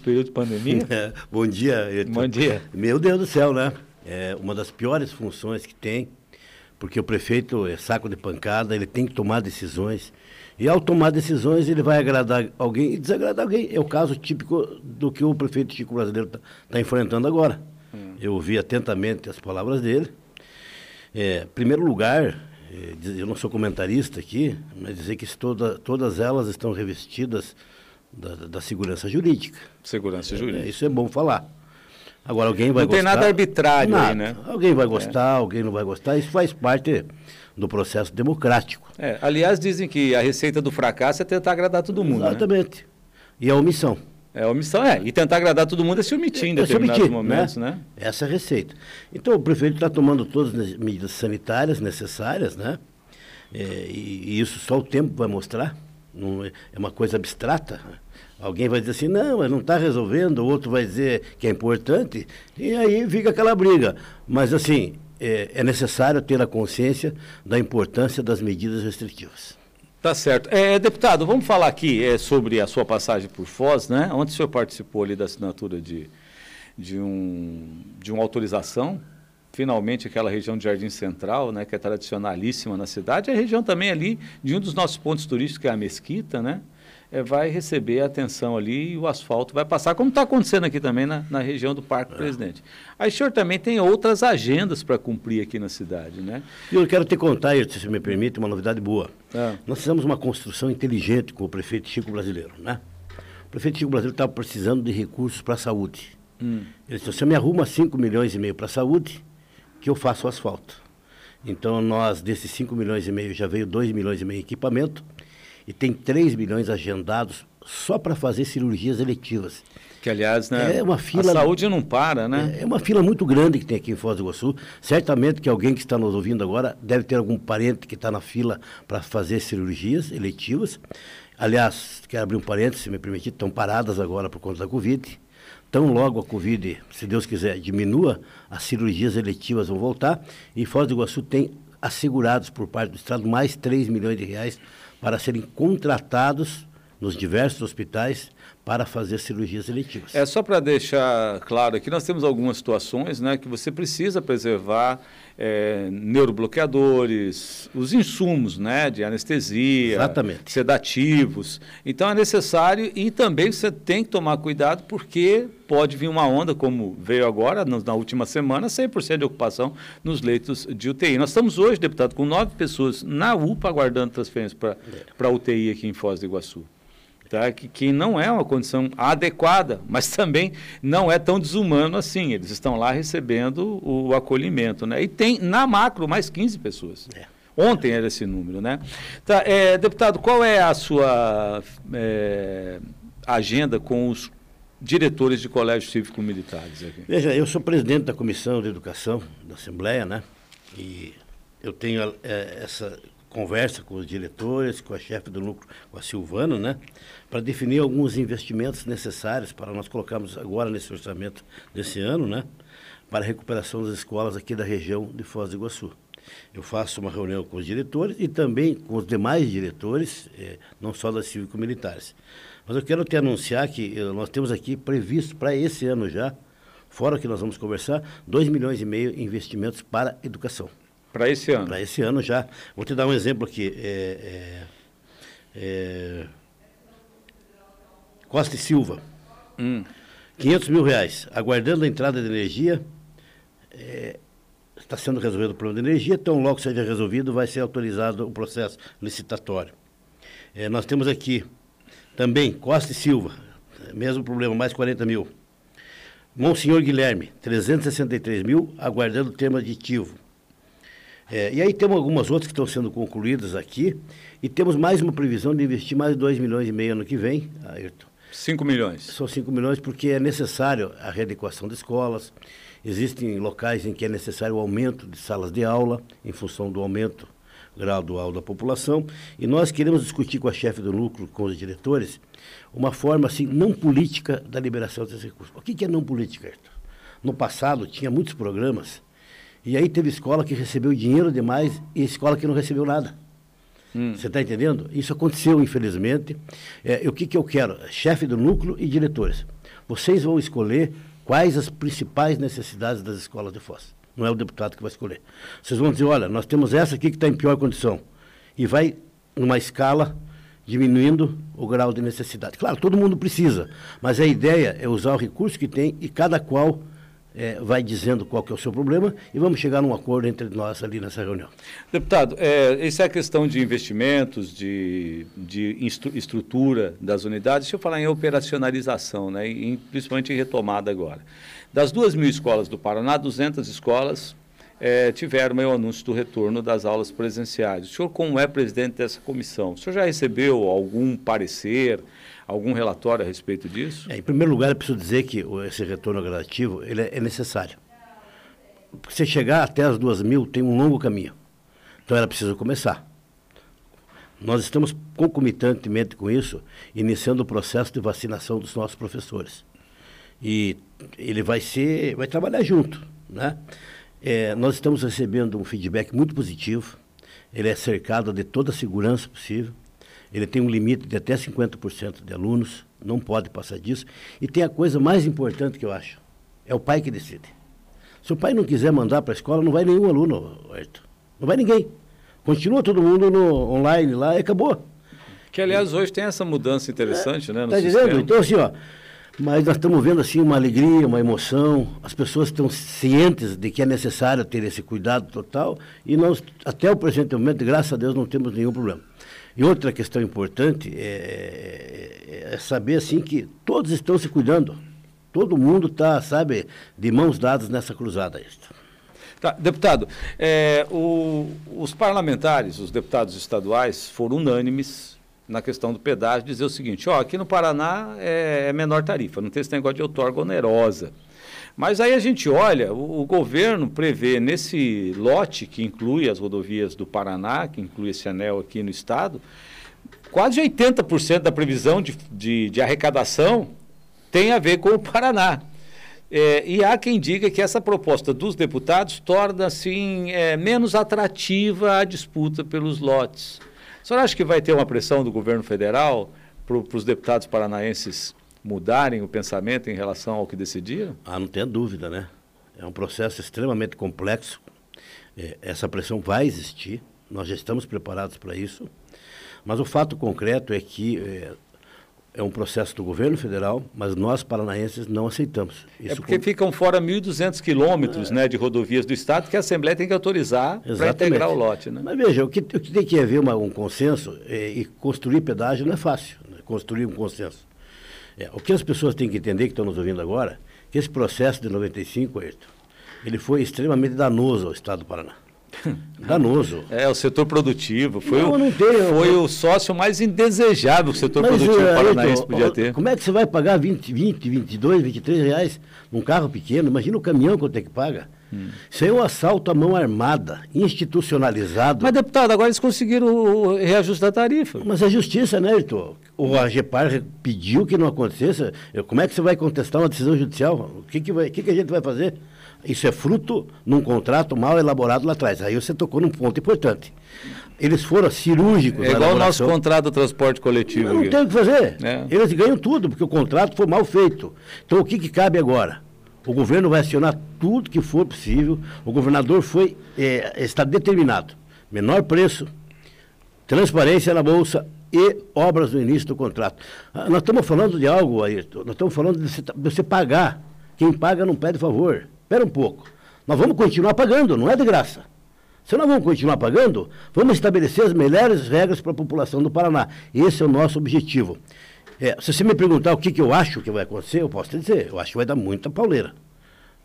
período de pandemia? É, bom dia. Bom dia. Meu Deus do céu, né? É uma das piores funções que tem, porque o prefeito é saco de pancada, ele tem que tomar decisões. E ao tomar decisões, ele vai agradar alguém e desagradar alguém. É o caso típico do que o prefeito Chico Brasileiro está tá enfrentando agora. Hum. Eu ouvi atentamente as palavras dele. É, primeiro lugar, é, eu não sou comentarista aqui, mas dizer que toda, todas elas estão revestidas da, da segurança jurídica. Segurança jurídica. É, isso é bom falar. Agora, alguém vai não gostar. Não tem nada arbitrário nada. aí, né? Alguém vai gostar, é. alguém não vai gostar. Isso faz parte do processo democrático. É, aliás, dizem que a receita do fracasso é tentar agradar todo mundo. Né? Exatamente. Né? E a omissão. É, a omissão é. E tentar agradar todo mundo é se omitir em é, determinados omitir, momentos, né? né? Essa é a receita. Então, o prefeito está tomando todas as medidas sanitárias necessárias, né? É, e, e, isso só o tempo vai mostrar. Não é, é uma coisa abstrata. Alguém vai dizer assim, não, mas não está resolvendo, o outro vai dizer que é importante, e aí fica aquela briga. Mas, assim, é, é necessário ter a consciência da importância das medidas restritivas. Tá certo. É, deputado, vamos falar aqui é, sobre a sua passagem por Foz, né? Onde o senhor participou ali da assinatura de, de, um, de uma autorização finalmente aquela região de Jardim Central, né, que é tradicionalíssima na cidade, é a região também ali de um dos nossos pontos turísticos, que é a Mesquita, né, é, vai receber atenção ali e o asfalto vai passar, como está acontecendo aqui também na, na região do Parque é. Presidente. Aí o senhor também tem outras agendas para cumprir aqui na cidade, né? E eu quero te contar, se me permite, uma novidade boa. É. Nós fizemos uma construção inteligente com o prefeito Chico Brasileiro, né? O prefeito Chico Brasileiro estava precisando de recursos para a saúde. Hum. Ele disse, você me arruma 5 milhões e meio para a saúde, que eu faço asfalto. Então, nós, desses 5 milhões e meio, já veio 2 milhões e meio em equipamento e tem 3 milhões agendados só para fazer cirurgias eletivas. Que, aliás, né, é uma fila, a saúde não para, né? É, é uma fila muito grande que tem aqui em Foz do Iguaçu. Certamente que alguém que está nos ouvindo agora deve ter algum parente que está na fila para fazer cirurgias eletivas. Aliás, quero abrir um parênteses, se me permitir, estão paradas agora por conta da Covid. Tão logo a Covid, se Deus quiser, diminua, as cirurgias eletivas vão voltar e Foz do Iguaçu tem assegurados por parte do Estado mais 3 milhões de reais para serem contratados nos diversos hospitais para fazer cirurgias eletivas. É só para deixar claro aqui, nós temos algumas situações né, que você precisa preservar é, neurobloqueadores, os insumos né, de anestesia, Exatamente. sedativos. Então é necessário e também você tem que tomar cuidado porque pode vir uma onda, como veio agora, na última semana, 100% de ocupação nos leitos de UTI. Nós estamos hoje, deputado, com nove pessoas na UPA aguardando transferência para a UTI aqui em Foz do Iguaçu tá? que, que não é uma condição adequada, mas também não é tão desumano assim. Eles estão lá recebendo o, acolhimento. Né? E tem, na macro, mais 15 pessoas. É. Ontem era esse número, né? Tá, é, deputado, qual é a sua é, agenda com os diretores de colégios cívico-militares aqui? Veja, eu sou presidente da Comissão de Educação da Assembleia, né? E eu tenho é, essa conversa com os diretores, com a chefe do núcleo, com a Silvana, né, para definir alguns investimentos necessários para nós colocarmos agora nesse orçamento desse ano, né, para a recuperação das escolas aqui da região de Foz do Iguaçu. Eu faço uma reunião com os diretores e também com os demais diretores, eh, não só das cívico-militares. Mas eu quero te anunciar que eh, nós temos aqui previsto para esse ano já, fora que nós vamos conversar, 2 milhões e meio em investimentos para educação. Para esse ano? Para esse ano já. Vou te dar um exemplo aqui. É, é, é... Costa e Silva. Hum. 500 mil reais. Aguardando a entrada de energia. É, está sendo resolvido o problema de energia. Tão logo seja resolvido, vai ser autorizado o processo licitatório. É, nós temos aqui também Costa e Silva. Mesmo problema, mais 40 mil. Monsenhor Guilherme, 363 mil, aguardando o tema aditivo. É, e aí temos algumas outras que estão sendo concluídas aqui e temos mais uma previsão de investir mais de 2 milhões e meio ano que vem, Ayrton. 5 milhões. São 5 milhões porque é necessário a readequação de escolas. Existem locais em que é necessário o aumento de salas de aula, em função do aumento gradual da população. E nós queremos discutir com a chefe do núcleo, com os diretores, uma forma assim, não política da liberação desses recursos. O que é não política, Ayrton? No passado, tinha muitos programas e aí teve escola que recebeu dinheiro demais e escola que não recebeu nada. Hum. Você está entendendo? Isso aconteceu, infelizmente. É, o que, que eu quero? Chefe do núcleo e diretores. Vocês vão escolher quais as principais necessidades das escolas de Foz. Não é o deputado que vai escolher. Vocês vão dizer, olha, nós temos essa aqui que está em pior condição. E vai numa escala diminuindo o grau de necessidade. Claro, todo mundo precisa, mas a ideia é usar o recurso que tem e cada qual é, vai dizendo qual que é o seu problema e vamos chegar num acordo entre nós ali nessa reunião. Deputado, é, essa é a questão de investimentos, de, de estrutura das unidades. Deixa eu falar em operacionalização, né, e, principalmente em retomada agora. Das duas mil escolas do Paraná, 200 escolas é, tiveram o anúncio do retorno das aulas presenciais. O senhor, como é presidente dessa comissão, o senhor já recebeu algum parecer, algum relatório a respeito disso? É, em primeiro lugar, eu preciso dizer que esse retorno gradativo ele é, é necessário. Porque você chegar até as duas mil tem um longo caminho. Então era preciso começar. Nós estamos concomitantemente com isso, iniciando o processo de vacinação dos nossos professores. E ele vai ser, vai trabalhar junto, né? É, nós estamos recebendo um feedback muito positivo. Ele é cercado de toda a segurança possível. Ele tem um limite de até 50% de alunos, não pode passar disso. E tem a coisa mais importante que eu acho: é o pai que decide. Se o pai não quiser mandar para a escola, não vai nenhum aluno, Arthur. Não vai ninguém. Continua todo mundo no online lá e acabou. Que, aliás, hoje tem essa mudança interessante, é, né? Está dizendo? Então, assim, ó, mas nós estamos vendo assim uma alegria, uma emoção. As pessoas estão cientes de que é necessário ter esse cuidado total e nós, até o presente momento, graças a Deus, não temos nenhum problema. E outra questão importante é, é, é saber assim que todos estão se cuidando. Todo mundo está, sabe, de mãos dadas nessa cruzada. Tá, deputado, é, o, os parlamentares, os deputados estaduais, foram unânimes na questão do pedágio, dizer o seguinte, ó, aqui no Paraná é, é menor tarifa, não tem esse negócio de outorga onerosa. Mas aí a gente olha, o, o, governo prevê nesse lote que inclui as rodovias do Paraná, que inclui esse anel aqui no estado, quase 80% da previsão de, de, de, arrecadação tem a ver com o Paraná. É, e há quem diga que essa proposta dos deputados torna assim, é, menos atrativa a disputa pelos lotes. O senhor acha que vai ter uma pressão do governo federal para os deputados paranaenses mudarem o pensamento em relação ao que decidiram? Ah, não tenha dúvida, né? É um processo extremamente complexo. É, essa pressão vai existir, nós já estamos preparados para isso. Mas o fato concreto é que é, é um processo do governo federal, mas nós paranaenses não aceitamos. É Isso é porque ficam fora 1.200 quilômetros é. né, de rodovias do Estado que a Assembleia tem que autorizar para integrar o lote. Né? Mas veja, o que, o que tem que haver uma, um consenso é, e construir pedágio não é fácil, né? construir um consenso. É, o que as pessoas têm que entender, que estão nos ouvindo agora, que esse processo de 95, Ayrton, ele foi extremamente danoso ao Estado do Paraná. Danoso. É, o setor produtivo. Foi, não, o, não tem, foi o sócio mais indesejável que o setor mas, produtivo é, paranaense podia ter. Como é que você vai pagar 20, 20, 22, 23 reais num carro pequeno? Imagina o caminhão quanto é que paga. Hum. Isso é um assalto à mão armada, institucionalizado. Mas, deputado, agora eles conseguiram o reajuste da tarifa. Mas é justiça, né, Heitor? O AGEPAR pediu que não acontecesse. Como é que você vai contestar uma decisão judicial? O que, que, vai, que, que a gente vai fazer? Isso é fruto num contrato mal elaborado lá atrás. Aí você tocou num ponto importante. Eles foram cirúrgicos. É igual o nosso contrato do transporte coletivo. Não, não tem o que fazer. É. Eles ganham tudo, porque o contrato foi mal feito. Então o que, que cabe agora? O governo vai acionar tudo que for possível. O governador foi, é, está determinado. Menor preço, transparência na Bolsa e obras no início do contrato. Ah, nós estamos falando de algo aí, nós estamos falando de de você pagar. Quem paga não pede favor. Espera um pouco. Nós vamos continuar pagando, não é de graça. Se nós vamos continuar pagando, vamos estabelecer as melhores regras para a população do Paraná. Esse é o nosso objetivo. É, se você me perguntar o que, que eu acho que vai acontecer, eu posso te dizer, eu acho que vai dar muita pauleira.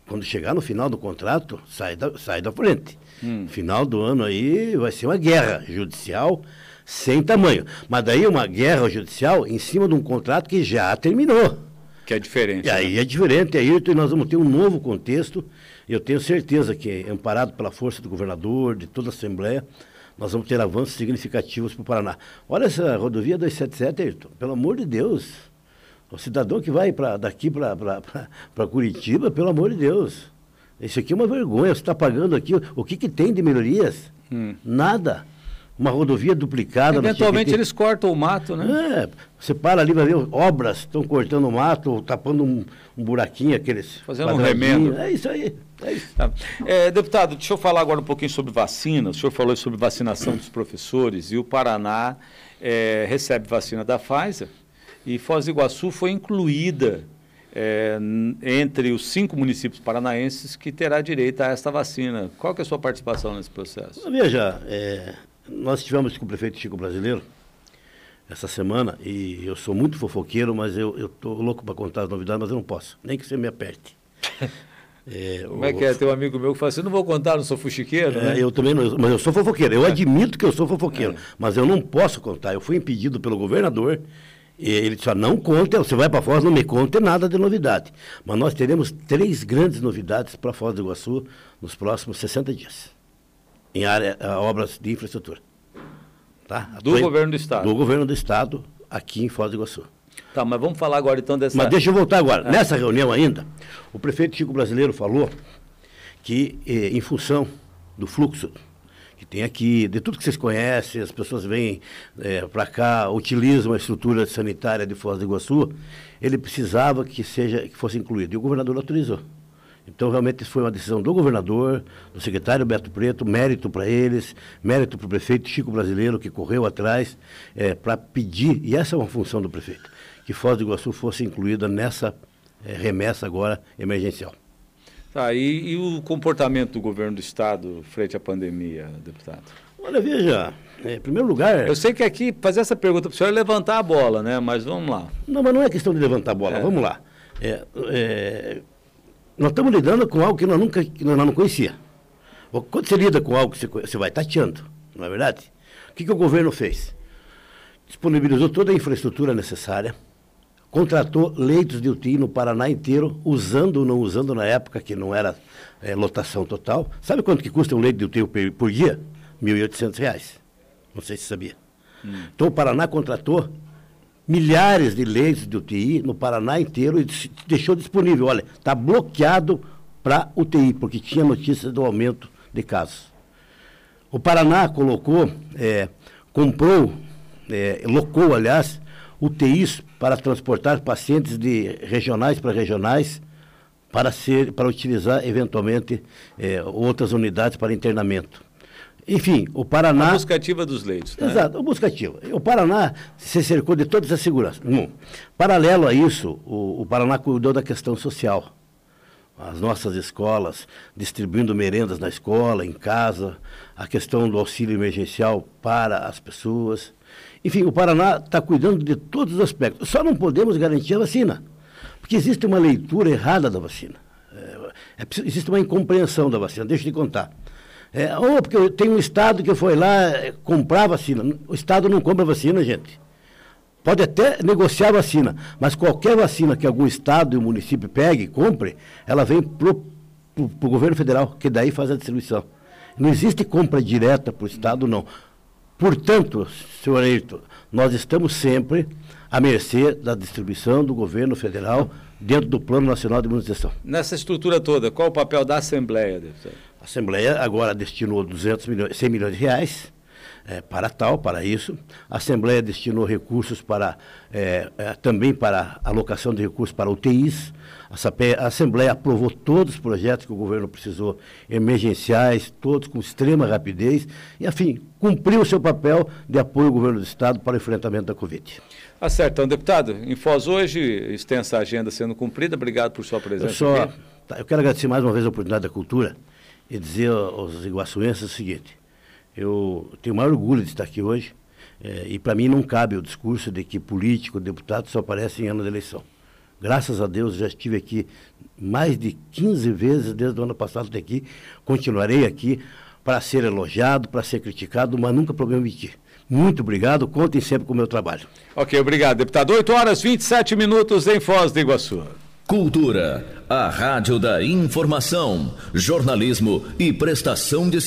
Quando chegar no final do contrato, sai da, sai da frente. Hum. Final do ano aí vai ser uma guerra judicial sem tamanho. Mas daí uma guerra judicial em cima de um contrato que já terminou. Que é diferente. E aí né? é diferente, aí nós vamos ter um novo contexto. Eu tenho certeza que, amparado pela força do governador, de toda a Assembleia, nós vamos ter avanços significativos para o Paraná. Olha essa rodovia 277, Ayrton, pelo amor de Deus. O cidadão que vai pra, daqui para Curitiba, pelo amor de Deus. Isso aqui é uma vergonha. Você está pagando aqui. O que, que tem de melhorias? Hum. Nada. Uma rodovia duplicada. Eventualmente eles cortam o mato, né? É, você para ali, vai ver obras, estão cortando o mato, tapando um, um buraquinho, aqueles. Fazendo um remendo. É isso aí. É isso. Tá. É, deputado, deixa eu falar agora um pouquinho sobre vacina. O senhor falou sobre vacinação dos professores e o Paraná é, recebe vacina da Pfizer e Foz do Iguaçu foi incluída é, entre os cinco municípios paranaenses que terá direito a esta vacina. Qual que é a sua participação nesse processo? Veja, é, nós estivemos com o prefeito Chico Brasileiro essa semana e eu sou muito fofoqueiro, mas eu estou louco para contar as novidades, mas eu não posso, nem que você me aperte. É, Como é que é? Tem um amigo meu que fala assim, não vou contar, não sou fuxiqueiro, é, né? Eu também não, mas eu sou fofoqueiro. Eu é. admito que eu sou fofoqueiro, é. mas eu não posso contar. Eu fui impedido pelo governador e ele disse, não conte, você vai para Foz, não me conte nada de novidade. Mas nós teremos três grandes novidades para Foz do Iguaçu nos próximos 60 dias, em área, obras de infraestrutura. Tá? Do governo do Estado? Do governo do Estado, aqui em Foz do Iguaçu. Tá, mas vamos falar agora então dessa... Mas deixa eu voltar agora. É. Nessa reunião ainda, o prefeito Chico Brasileiro falou que, eh, em função do fluxo que tem aqui, de tudo que vocês conhecem, as pessoas vêm eh, para cá, utilizam a estrutura sanitária de Foz do Iguaçu, ele precisava que seja que fosse incluído. E o governador autorizou. Então, realmente, isso foi uma decisão do governador, do secretário Beto Preto, mérito para eles, mérito para o prefeito Chico Brasileiro, que correu atrás é, para pedir, e essa é uma função do prefeito, que Foz do Iguaçu fosse incluída nessa é, remessa agora emergencial. Tá, e, e, o comportamento do governo do Estado frente à pandemia, deputado? Olha, veja, é, em primeiro lugar... Eu sei que aqui, fazer essa pergunta para o senhor é levantar a bola, né? Mas vamos lá. Não, mas não é questão de levantar a bola, é. vamos lá. É, é, nós estamos lidando com algo que nós nunca que nós não conhecia. Quando você lida com algo que você, você vai tateando, não é verdade? O que, que o governo fez? Disponibilizou toda a infraestrutura necessária, contratou leitos de UTI no Paraná inteiro, usando ou não usando na época que não era é, lotação total. Sabe quanto que custa um leito de UTI por, dia? R$ 1.800. Não sei se sabia. Hum. Então o Paraná contratou milhares de leitos de UTI no Paraná inteiro e deixou disponível. Olha, está bloqueado para UTI, porque tinha notícia do aumento de casos. O Paraná colocou, é, comprou, é, locou, aliás, UTIs para transportar pacientes de regionais para regionais, para, ser, para utilizar eventualmente é, outras unidades para internamento. Enfim, o Paraná. A buscativa dos leitos. Né? Exato, a buscativa. O Paraná se cercou de todas as seguranças. Um, paralelo a isso, o, o Paraná cuidou da questão social. As nossas escolas, distribuindo merendas na escola, em casa, a questão do auxílio emergencial para as pessoas. Enfim, o Paraná está cuidando de todos os aspectos. Só não podemos garantir a vacina, porque existe uma leitura errada da vacina. É, é, existe uma incompreensão da vacina. Deixa eu te contar. É, ou porque tem um Estado que foi lá é, comprar vacina. O Estado não compra vacina, gente. Pode até negociar vacina, mas qualquer vacina que algum Estado e município pegue e compre, ela vem para o governo federal, que daí faz a distribuição. Não existe compra direta para o Estado, não. Portanto, senhor Ayrton, nós estamos sempre à mercê da distribuição do governo federal dentro do Plano Nacional de Imunização. Nessa estrutura toda, qual o papel da Assembleia, deputado? A Assembleia agora destinou 200 milhões, 100 milhões de reais é, para tal, para isso. A Assembleia destinou recursos para, é, é, também para alocação de recursos para UTIs. A, a Assembleia aprovou todos os projetos que o governo precisou, emergenciais, todos com extrema rapidez, e, enfim, cumpriu o seu papel de apoio ao governo do Estado para o enfrentamento da Covid. Tá certo, então, deputado, em Foz hoje, extensa agenda sendo cumprida, obrigado por sua presença. Eu, só, tá, eu quero agradecer mais uma vez a oportunidade da cultura e dizer aos iguaçuenses o seguinte: eu tenho o maior orgulho de estar aqui hoje, é, e para mim não cabe o discurso de que político, deputado só aparece em ano de eleição. Graças a Deus já estive aqui mais de 15 vezes desde o ano passado até aqui, continuarei aqui para ser elogiado, para ser criticado, mas nunca problema mentir. Muito obrigado, contem sempre com o meu trabalho. Ok, obrigado, deputado. 8 horas 27 minutos em Foz do Iguaçu. Cultura, a rádio da informação, jornalismo e prestação de serviço.